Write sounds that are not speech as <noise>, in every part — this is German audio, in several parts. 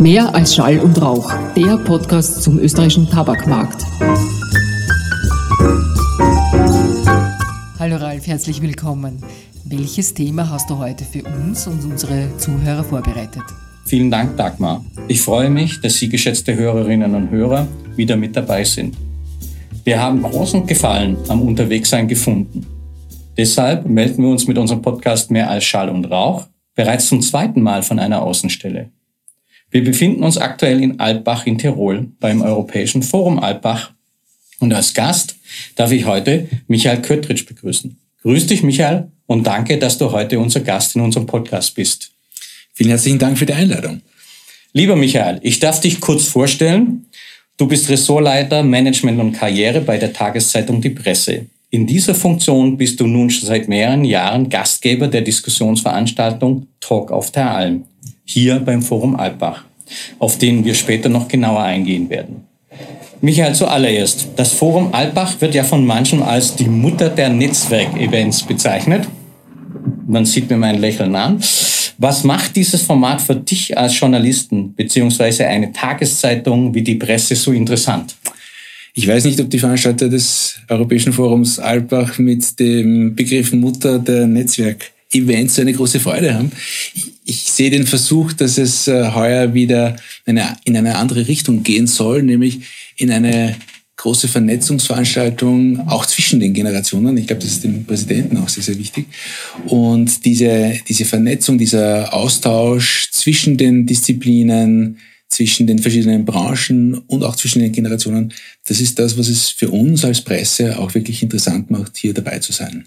Mehr als Schall und Rauch, der Podcast zum österreichischen Tabakmarkt. Hallo Ralf, herzlich willkommen. Welches Thema hast du heute für uns und unsere Zuhörer vorbereitet? Vielen Dank, Dagmar. Ich freue mich, dass Sie, geschätzte Hörerinnen und Hörer, wieder mit dabei sind. Wir haben großen Gefallen am Unterwegssein gefunden. Deshalb melden wir uns mit unserem Podcast Mehr als Schall und Rauch bereits zum zweiten Mal von einer Außenstelle. Wir befinden uns aktuell in Alpbach in Tirol beim Europäischen Forum Alpbach. Und als Gast darf ich heute Michael Köttritsch begrüßen. Grüß dich, Michael, und danke, dass du heute unser Gast in unserem Podcast bist. Vielen herzlichen Dank für die Einladung. Lieber Michael, ich darf dich kurz vorstellen. Du bist Ressortleiter Management und Karriere bei der Tageszeitung Die Presse. In dieser Funktion bist du nun schon seit mehreren Jahren Gastgeber der Diskussionsveranstaltung Talk auf der Alm hier beim Forum Alpbach, auf den wir später noch genauer eingehen werden. Michael, zuallererst, das Forum Alpbach wird ja von manchen als die Mutter der Netzwerkevents bezeichnet. Man sieht mir mein Lächeln an. Was macht dieses Format für dich als Journalisten beziehungsweise eine Tageszeitung wie die Presse so interessant? Ich weiß nicht, ob die Veranstalter des Europäischen Forums Alpbach mit dem Begriff Mutter der Netzwerk Events so eine große Freude haben. Ich sehe den Versuch, dass es äh, heuer wieder in eine andere Richtung gehen soll, nämlich in eine große Vernetzungsveranstaltung auch zwischen den Generationen. Ich glaube, das ist dem Präsidenten auch sehr, sehr wichtig. Und diese, diese Vernetzung, dieser Austausch zwischen den Disziplinen, zwischen den verschiedenen Branchen und auch zwischen den Generationen, das ist das, was es für uns als Presse auch wirklich interessant macht, hier dabei zu sein.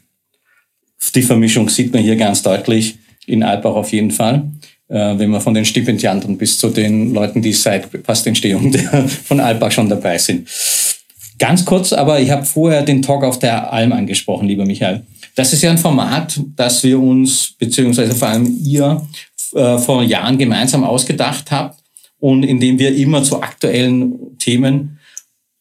Die Vermischung sieht man hier ganz deutlich, in Alpbach auf jeden Fall. Äh, wenn man von den Stipendianten bis zu den Leuten, die seit fast Entstehung von Alpbach schon dabei sind. Ganz kurz, aber ich habe vorher den Talk auf der Alm angesprochen, lieber Michael. Das ist ja ein Format, das wir uns, beziehungsweise vor allem ihr, äh, vor Jahren gemeinsam ausgedacht habt und in dem wir immer zu aktuellen Themen,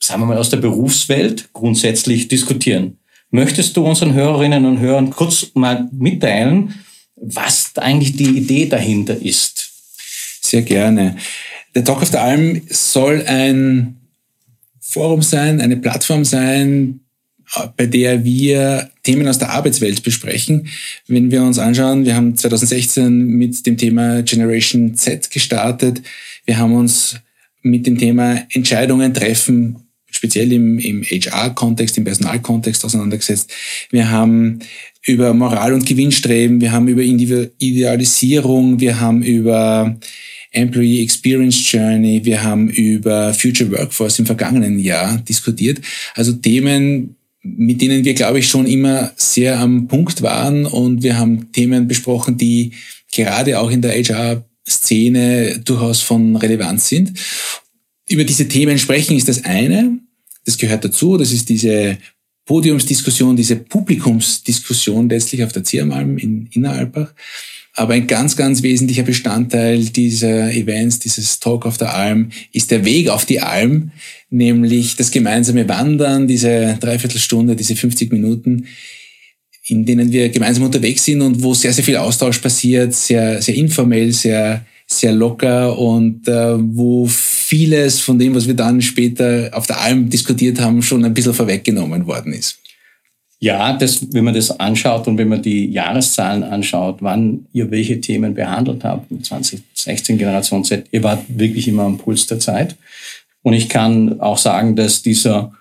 sagen wir mal, aus der Berufswelt grundsätzlich diskutieren. Möchtest du unseren Hörerinnen und Hörern kurz mal mitteilen, was eigentlich die Idee dahinter ist? Sehr gerne. Der Talk of the Alm soll ein Forum sein, eine Plattform sein, bei der wir Themen aus der Arbeitswelt besprechen. Wenn wir uns anschauen, wir haben 2016 mit dem Thema Generation Z gestartet. Wir haben uns mit dem Thema Entscheidungen treffen speziell im, im HR-Kontext, im Personalkontext auseinandergesetzt. Wir haben über Moral und Gewinnstreben, wir haben über Idealisierung, wir haben über Employee Experience Journey, wir haben über Future Workforce im vergangenen Jahr diskutiert. Also Themen, mit denen wir, glaube ich, schon immer sehr am Punkt waren und wir haben Themen besprochen, die gerade auch in der HR-Szene durchaus von Relevanz sind. Über diese Themen sprechen ist das eine. Das gehört dazu. Das ist diese Podiumsdiskussion, diese Publikumsdiskussion letztlich auf der Ziermalm in Inneralbach. Aber ein ganz, ganz wesentlicher Bestandteil dieser Events, dieses Talk auf der Alm, ist der Weg auf die Alm, nämlich das gemeinsame Wandern, diese Dreiviertelstunde, diese 50 Minuten, in denen wir gemeinsam unterwegs sind und wo sehr, sehr viel Austausch passiert, sehr, sehr informell, sehr, sehr locker und äh, wo vieles von dem, was wir dann später auf der Alm diskutiert haben, schon ein bisschen vorweggenommen worden ist. Ja, das, wenn man das anschaut und wenn man die Jahreszahlen anschaut, wann ihr welche Themen behandelt habt, 2016 Generation Z, ihr wart wirklich immer am Puls der Zeit. Und ich kann auch sagen, dass dieser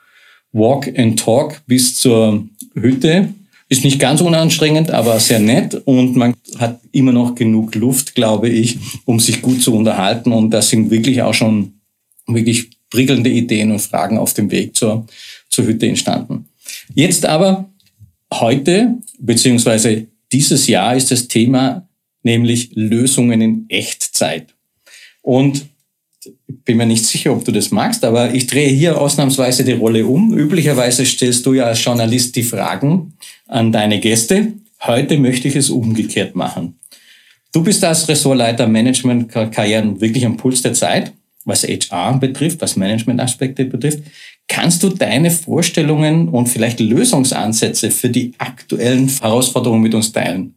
Walk and Talk bis zur Hütte ist nicht ganz unanstrengend, aber sehr nett und man hat immer noch genug Luft, glaube ich, um sich gut zu unterhalten. Und das sind wirklich auch schon wirklich prickelnde Ideen und Fragen auf dem Weg zur, zur Hütte entstanden. Jetzt aber heute, beziehungsweise dieses Jahr ist das Thema nämlich Lösungen in Echtzeit. Und bin mir nicht sicher, ob du das magst, aber ich drehe hier ausnahmsweise die Rolle um. Üblicherweise stellst du ja als Journalist die Fragen an deine Gäste. Heute möchte ich es umgekehrt machen. Du bist als Ressortleiter Management Karrieren wirklich am Puls der Zeit, was HR betrifft, was Managementaspekte betrifft. Kannst du deine Vorstellungen und vielleicht Lösungsansätze für die aktuellen Herausforderungen mit uns teilen?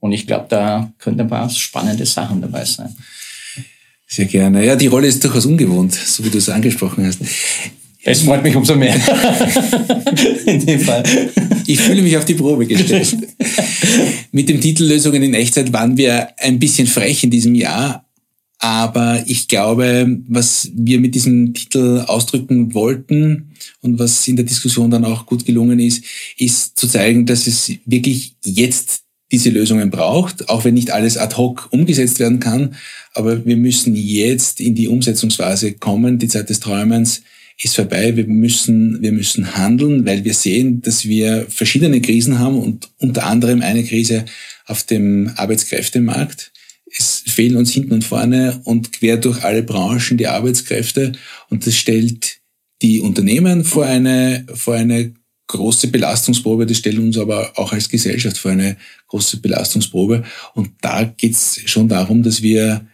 Und ich glaube, da könnten ein paar spannende Sachen dabei sein. Sehr gerne. Ja, die Rolle ist durchaus ungewohnt, so wie du es angesprochen hast. Es freut mich umso mehr. <laughs> in dem Fall. Ich fühle mich auf die Probe gestellt. <laughs> Mit dem Titel Lösungen in Echtzeit waren wir ein bisschen frech in diesem Jahr. Aber ich glaube, was wir mit diesem Titel ausdrücken wollten und was in der Diskussion dann auch gut gelungen ist, ist zu zeigen, dass es wirklich jetzt diese Lösungen braucht, auch wenn nicht alles ad hoc umgesetzt werden kann. Aber wir müssen jetzt in die Umsetzungsphase kommen. Die Zeit des Träumens ist vorbei. Wir müssen, wir müssen handeln, weil wir sehen, dass wir verschiedene Krisen haben und unter anderem eine Krise auf dem Arbeitskräftemarkt. Es fehlen uns hinten und vorne und quer durch alle Branchen die Arbeitskräfte. Und das stellt die Unternehmen vor eine, vor eine große Belastungsprobe, das stellt uns aber auch als Gesellschaft vor eine große Belastungsprobe. Und da geht es schon darum, dass wir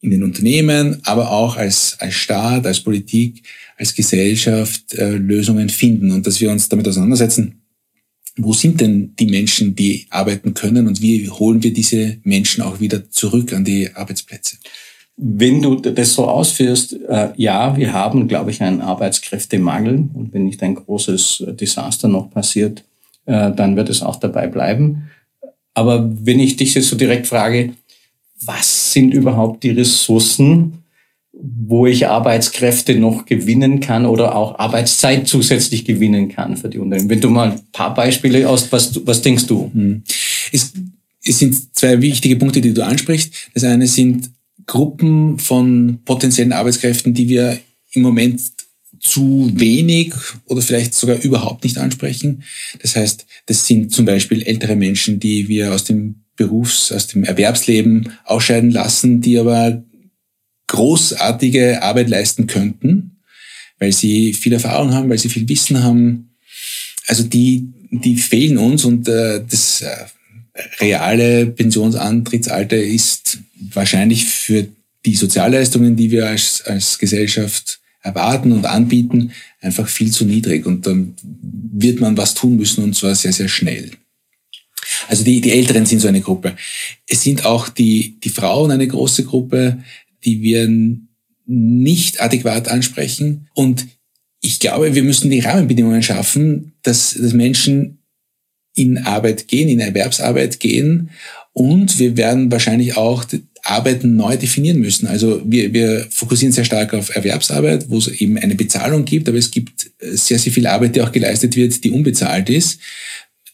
in den Unternehmen, aber auch als, als Staat, als Politik, als Gesellschaft äh, Lösungen finden und dass wir uns damit auseinandersetzen, wo sind denn die Menschen, die arbeiten können und wie holen wir diese Menschen auch wieder zurück an die Arbeitsplätze? Wenn du das so ausführst, äh, ja, wir haben, glaube ich, einen Arbeitskräftemangel. Und wenn nicht ein großes Desaster noch passiert, äh, dann wird es auch dabei bleiben. Aber wenn ich dich jetzt so direkt frage, was sind überhaupt die Ressourcen, wo ich Arbeitskräfte noch gewinnen kann oder auch Arbeitszeit zusätzlich gewinnen kann für die Unternehmen? Wenn du mal ein paar Beispiele aus, was, was denkst du? Hm. Es, es sind zwei wichtige Punkte, die du ansprichst. Das eine sind Gruppen von potenziellen Arbeitskräften, die wir im Moment zu wenig oder vielleicht sogar überhaupt nicht ansprechen. Das heißt, das sind zum Beispiel ältere Menschen, die wir aus dem Berufs-, aus dem Erwerbsleben ausscheiden lassen, die aber großartige Arbeit leisten könnten, weil sie viel Erfahrung haben, weil sie viel Wissen haben. Also die, die fehlen uns und äh, das äh, reale Pensionsantrittsalter ist wahrscheinlich für die Sozialleistungen, die wir als, als Gesellschaft erwarten und anbieten, einfach viel zu niedrig. Und dann wird man was tun müssen und zwar sehr, sehr schnell. Also die, die Älteren sind so eine Gruppe. Es sind auch die, die Frauen eine große Gruppe, die wir nicht adäquat ansprechen. Und ich glaube, wir müssen die Rahmenbedingungen schaffen, dass, dass Menschen in Arbeit gehen, in Erwerbsarbeit gehen. Und wir werden wahrscheinlich auch Arbeiten neu definieren müssen. Also wir, wir fokussieren sehr stark auf Erwerbsarbeit, wo es eben eine Bezahlung gibt, aber es gibt sehr, sehr viel Arbeit, die auch geleistet wird, die unbezahlt ist,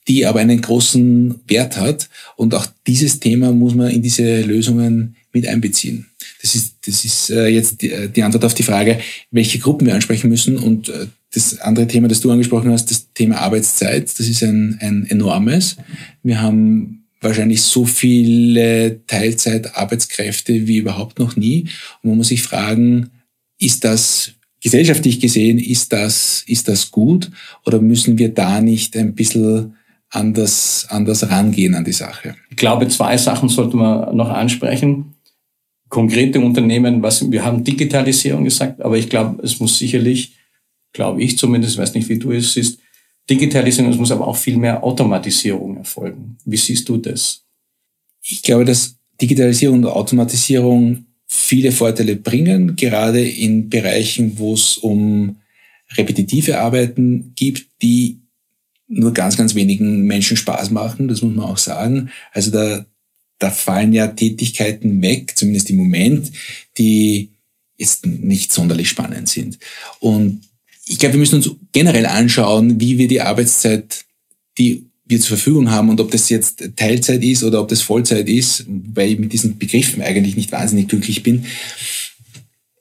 die aber einen großen Wert hat. Und auch dieses Thema muss man in diese Lösungen mit einbeziehen. Das ist, das ist äh, jetzt die, die Antwort auf die Frage, welche Gruppen wir ansprechen müssen. Und äh, das andere Thema, das du angesprochen hast, das Thema Arbeitszeit, das ist ein, ein enormes. Wir haben wahrscheinlich so viele Teilzeitarbeitskräfte wie überhaupt noch nie. Und man muss sich fragen, ist das gesellschaftlich gesehen, ist das, ist das gut oder müssen wir da nicht ein bisschen anders, anders rangehen an die Sache? Ich glaube, zwei Sachen sollte man noch ansprechen. Konkrete Unternehmen, was, wir haben Digitalisierung gesagt, aber ich glaube, es muss sicherlich glaube ich zumindest, weiß nicht, wie du es siehst, Digitalisierung, es muss aber auch viel mehr Automatisierung erfolgen. Wie siehst du das? Ich glaube, dass Digitalisierung und Automatisierung viele Vorteile bringen, gerade in Bereichen, wo es um repetitive Arbeiten gibt, die nur ganz, ganz wenigen Menschen Spaß machen, das muss man auch sagen. Also da, da fallen ja Tätigkeiten weg, zumindest im Moment, die jetzt nicht sonderlich spannend sind. Und ich glaube, wir müssen uns generell anschauen, wie wir die Arbeitszeit, die wir zur Verfügung haben und ob das jetzt Teilzeit ist oder ob das Vollzeit ist, weil ich mit diesen Begriffen eigentlich nicht wahnsinnig glücklich bin.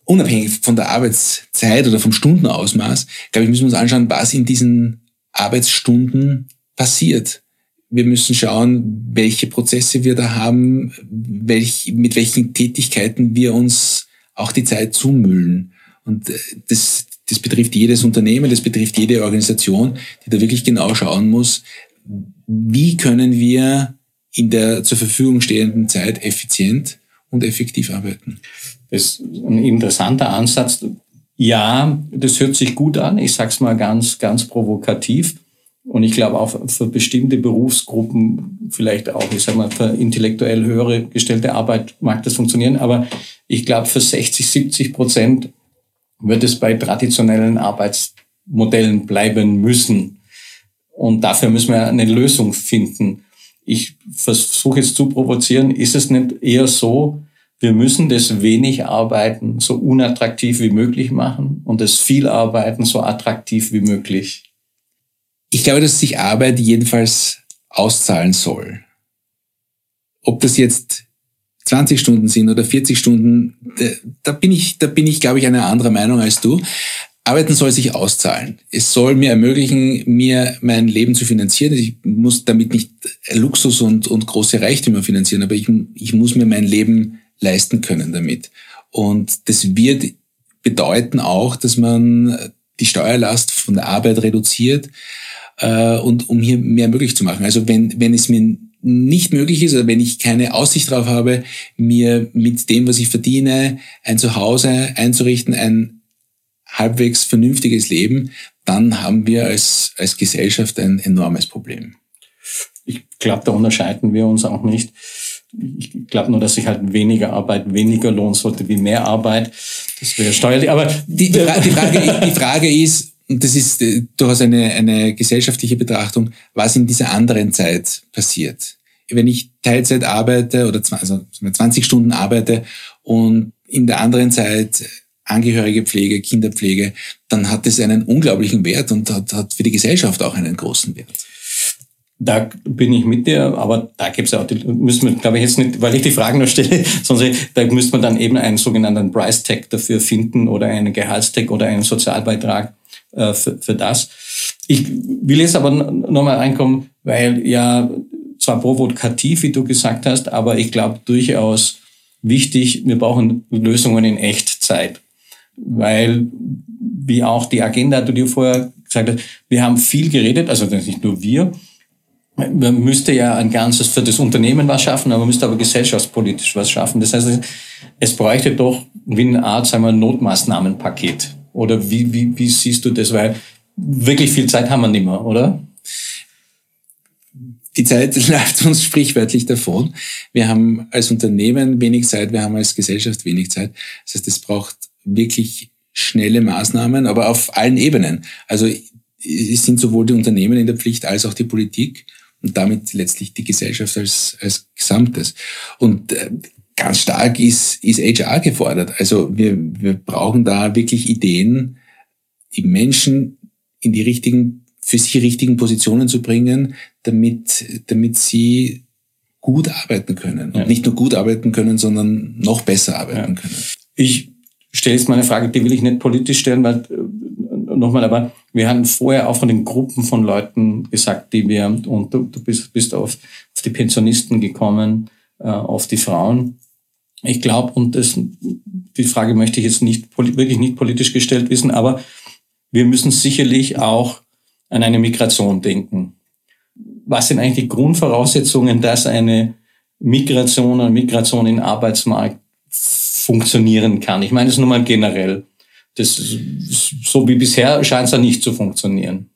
Unabhängig von der Arbeitszeit oder vom Stundenausmaß, glaube ich, müssen wir uns anschauen, was in diesen Arbeitsstunden passiert. Wir müssen schauen, welche Prozesse wir da haben, welch, mit welchen Tätigkeiten wir uns auch die Zeit zumüllen. Und äh, das, das betrifft jedes Unternehmen, das betrifft jede Organisation, die da wirklich genau schauen muss, wie können wir in der zur Verfügung stehenden Zeit effizient und effektiv arbeiten. Das ist ein interessanter Ansatz. Ja, das hört sich gut an. Ich sage es mal ganz, ganz provokativ. Und ich glaube auch für bestimmte Berufsgruppen, vielleicht auch, ich sage mal, für intellektuell höhere gestellte Arbeit mag das funktionieren. Aber Ich glaube, für 60, 70 Prozent wird es bei traditionellen Arbeitsmodellen bleiben müssen. Und dafür müssen wir eine Lösung finden. Ich versuche jetzt zu provozieren, ist es nicht eher so, wir müssen das wenig Arbeiten so unattraktiv wie möglich machen und das viel Arbeiten so attraktiv wie möglich? Ich glaube, dass sich Arbeit jedenfalls auszahlen soll. Ob das jetzt 20 Stunden sind oder 40 Stunden, da bin ich, da bin ich, glaube ich, einer anderen Meinung als du. Arbeiten soll sich auszahlen. Es soll mir ermöglichen, mir mein Leben zu finanzieren. Ich muss damit nicht Luxus und, und große Reichtümer finanzieren, aber ich, ich muss mir mein Leben leisten können damit. Und das wird bedeuten auch, dass man die Steuerlast von der Arbeit reduziert äh, und um hier mehr möglich zu machen. Also wenn, wenn es mir nicht möglich ist oder wenn ich keine Aussicht darauf habe, mir mit dem, was ich verdiene, ein Zuhause einzurichten, ein halbwegs vernünftiges Leben, dann haben wir als, als Gesellschaft ein enormes Problem. Ich glaube, da unterscheiden wir uns auch nicht. Ich glaube nur, dass sich halt weniger Arbeit weniger lohnen sollte wie mehr Arbeit. Das wäre steuerlich. Aber die, die, Fra die, Frage, die Frage ist, und das ist äh, durchaus eine, eine gesellschaftliche Betrachtung, was in dieser anderen Zeit passiert. Wenn ich Teilzeit arbeite oder also 20 Stunden arbeite und in der anderen Zeit Angehörige Pflege, Kinderpflege, dann hat das einen unglaublichen Wert und hat, hat für die Gesellschaft auch einen großen Wert. Da bin ich mit dir, aber da gibt es ja auch, die, müssen wir, glaube ich, jetzt nicht, weil ich die Fragen nur stelle, <laughs> sondern da müsste man dann eben einen sogenannten Price Tag dafür finden oder einen Gehaltstag oder einen Sozialbeitrag, äh, für, für das. Ich will jetzt aber nochmal reinkommen, weil ja zwar provokativ, wie du gesagt hast, aber ich glaube durchaus wichtig, wir brauchen Lösungen in Echtzeit. Weil, wie auch die Agenda, du dir vorher gesagt hast, wir haben viel geredet, also nicht nur wir, man müsste ja ein ganzes für das Unternehmen was schaffen, aber man müsste aber gesellschaftspolitisch was schaffen. Das heißt, es bräuchte doch wie eine Art, sagen wir, Notmaßnahmenpaket. Oder wie, wie, wie siehst du das? Weil wirklich viel Zeit haben wir nicht mehr, oder? Die Zeit <laughs> läuft uns sprichwörtlich davon. Wir haben als Unternehmen wenig Zeit, wir haben als Gesellschaft wenig Zeit. Das heißt, es braucht wirklich schnelle Maßnahmen, aber auf allen Ebenen. Also es sind sowohl die Unternehmen in der Pflicht als auch die Politik und damit letztlich die Gesellschaft als, als Gesamtes. Und äh, ganz stark ist, ist HR gefordert. Also wir, wir brauchen da wirklich Ideen, die Menschen in die richtigen, für sie richtigen Positionen zu bringen, damit, damit sie gut arbeiten können. Und ja. nicht nur gut arbeiten können, sondern noch besser arbeiten ja. können. Ich stelle jetzt mal eine Frage, die will ich nicht politisch stellen, weil äh, nochmal, aber wir haben vorher auch von den Gruppen von Leuten gesagt, die wir, und du, du bist, bist auf, auf die Pensionisten gekommen, äh, auf die Frauen. Ich glaube, und das, die Frage möchte ich jetzt nicht wirklich nicht politisch gestellt wissen, aber wir müssen sicherlich auch an eine Migration denken. Was sind eigentlich die Grundvoraussetzungen, dass eine Migration, eine Migration in den Arbeitsmarkt funktionieren kann? Ich meine es nur mal generell. Das, so wie bisher scheint es ja nicht zu funktionieren.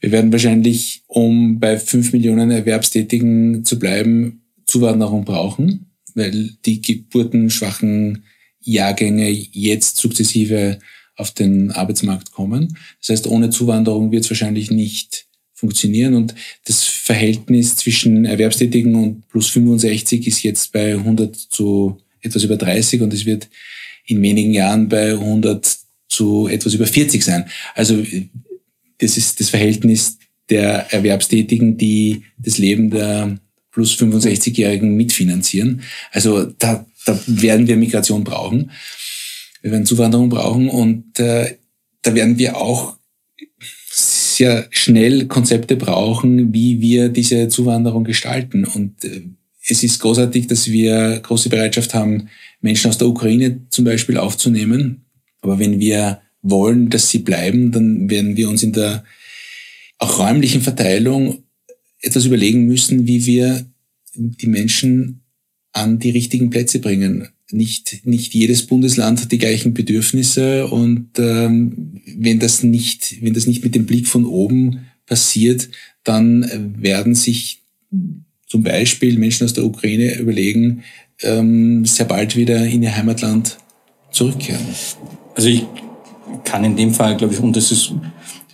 Wir werden wahrscheinlich, um bei fünf Millionen Erwerbstätigen zu bleiben, Zuwanderung brauchen weil die geburtenschwachen Jahrgänge jetzt sukzessive auf den Arbeitsmarkt kommen. Das heißt, ohne Zuwanderung wird es wahrscheinlich nicht funktionieren und das Verhältnis zwischen Erwerbstätigen und plus 65 ist jetzt bei 100 zu etwas über 30 und es wird in wenigen Jahren bei 100 zu etwas über 40 sein. Also das ist das Verhältnis der Erwerbstätigen, die das Leben der plus 65-Jährigen mitfinanzieren. Also da, da werden wir Migration brauchen. Wir werden Zuwanderung brauchen und äh, da werden wir auch sehr schnell Konzepte brauchen, wie wir diese Zuwanderung gestalten. Und äh, es ist großartig, dass wir große Bereitschaft haben, Menschen aus der Ukraine zum Beispiel aufzunehmen. Aber wenn wir wollen, dass sie bleiben, dann werden wir uns in der auch räumlichen Verteilung etwas überlegen müssen, wie wir die Menschen an die richtigen Plätze bringen. Nicht, nicht jedes Bundesland hat die gleichen Bedürfnisse und ähm, wenn das nicht, wenn das nicht mit dem Blick von oben passiert, dann werden sich zum Beispiel Menschen aus der Ukraine überlegen, ähm, sehr bald wieder in ihr Heimatland zurückkehren? Also ich kann in dem Fall, glaube ich, und das ist,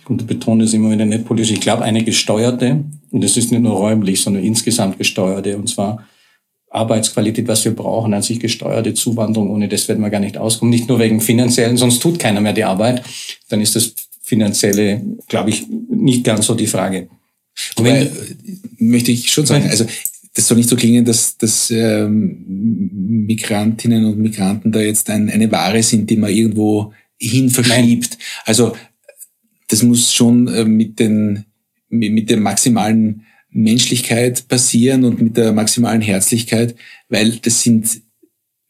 und betone das immer wieder nicht politisch, ich glaube, eine gesteuerte, und das ist nicht nur räumlich, sondern insgesamt gesteuerte, und zwar Arbeitsqualität, was wir brauchen, an sich gesteuerte Zuwanderung, ohne das werden wir gar nicht auskommen. Nicht nur wegen finanziellen, sonst tut keiner mehr die Arbeit. Dann ist das finanzielle, glaube ich, nicht ganz so die Frage. Wobei, möchte ich schon sagen, also das soll nicht so klingen, dass, dass ähm, Migrantinnen und Migranten da jetzt ein, eine Ware sind, die man irgendwo hin verschiebt. Nein. Also das muss schon äh, mit, den, mit, mit der maximalen Menschlichkeit passieren und mit der maximalen Herzlichkeit, weil das sind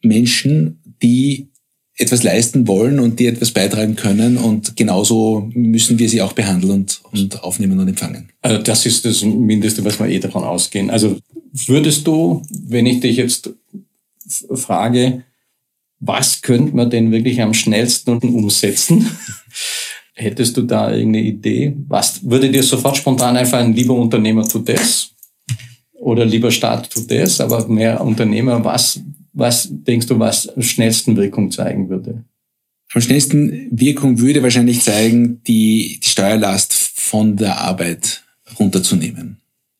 Menschen, die etwas leisten wollen und die etwas beitragen können und genauso müssen wir sie auch behandeln und, und aufnehmen und empfangen. Also das ist das Mindeste, was wir eh davon ausgehen. Also würdest du, wenn ich dich jetzt frage, was könnte man denn wirklich am schnellsten umsetzen? <laughs> Hättest du da irgendeine Idee? Was würde dir sofort spontan einfallen, lieber Unternehmer tut das? Oder lieber Staat tut das, aber mehr Unternehmer, was was denkst du, was am schnellsten Wirkung zeigen würde? Am schnellsten Wirkung würde wahrscheinlich zeigen, die, die Steuerlast von der Arbeit runterzunehmen.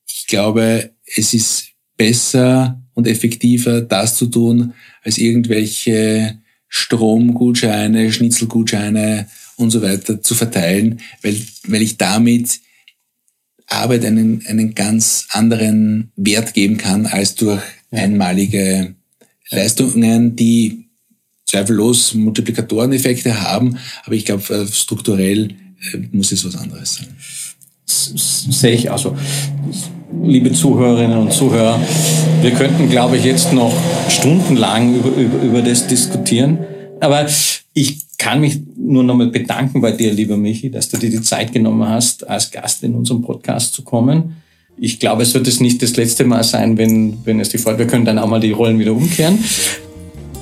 Ich glaube, es ist besser und effektiver, das zu tun, als irgendwelche Stromgutscheine, Schnitzelgutscheine und so weiter zu verteilen, weil, weil ich damit Arbeit einen, einen ganz anderen Wert geben kann als durch einmalige Leistungen, die zweifellos Multiplikatoreneffekte haben, aber ich glaube, äh, strukturell äh, muss es was anderes sein. Sehe ich also. Liebe Zuhörerinnen und Zuhörer, wir könnten, glaube ich, jetzt noch stundenlang über, über, über das diskutieren. Aber ich kann mich nur nochmal bedanken bei dir, lieber Michi, dass du dir die Zeit genommen hast, als Gast in unserem Podcast zu kommen ich glaube, es wird es nicht das letzte Mal sein, wenn, wenn es die Folge, wir können dann auch mal die Rollen wieder umkehren.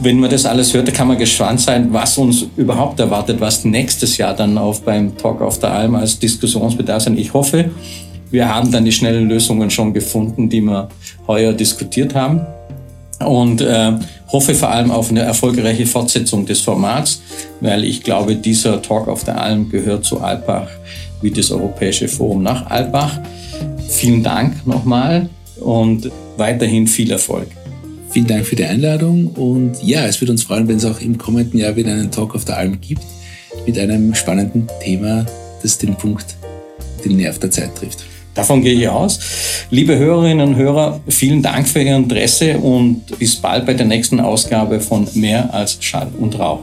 Wenn man das alles hört, kann man gespannt sein, was uns überhaupt erwartet, was nächstes Jahr dann auf beim Talk auf der Alm als Diskussionsbedarf sein. Ich hoffe, wir haben dann die schnellen Lösungen schon gefunden, die wir heuer diskutiert haben. Und äh, hoffe vor allem auf eine erfolgreiche Fortsetzung des Formats, weil ich glaube, dieser Talk auf der Alm gehört zu Alpbach wie das Europäische Forum nach Alpbach. Vielen Dank nochmal und weiterhin viel Erfolg. Vielen Dank für die Einladung und ja, es würde uns freuen, wenn es auch im kommenden Jahr wieder einen Talk auf der Alm gibt mit einem spannenden Thema, das den Punkt, den Nerv der Zeit trifft. Davon gehe ich aus. Liebe Hörerinnen und Hörer, vielen Dank für Ihr Interesse und bis bald bei der nächsten Ausgabe von Mehr als Schall und Rauch.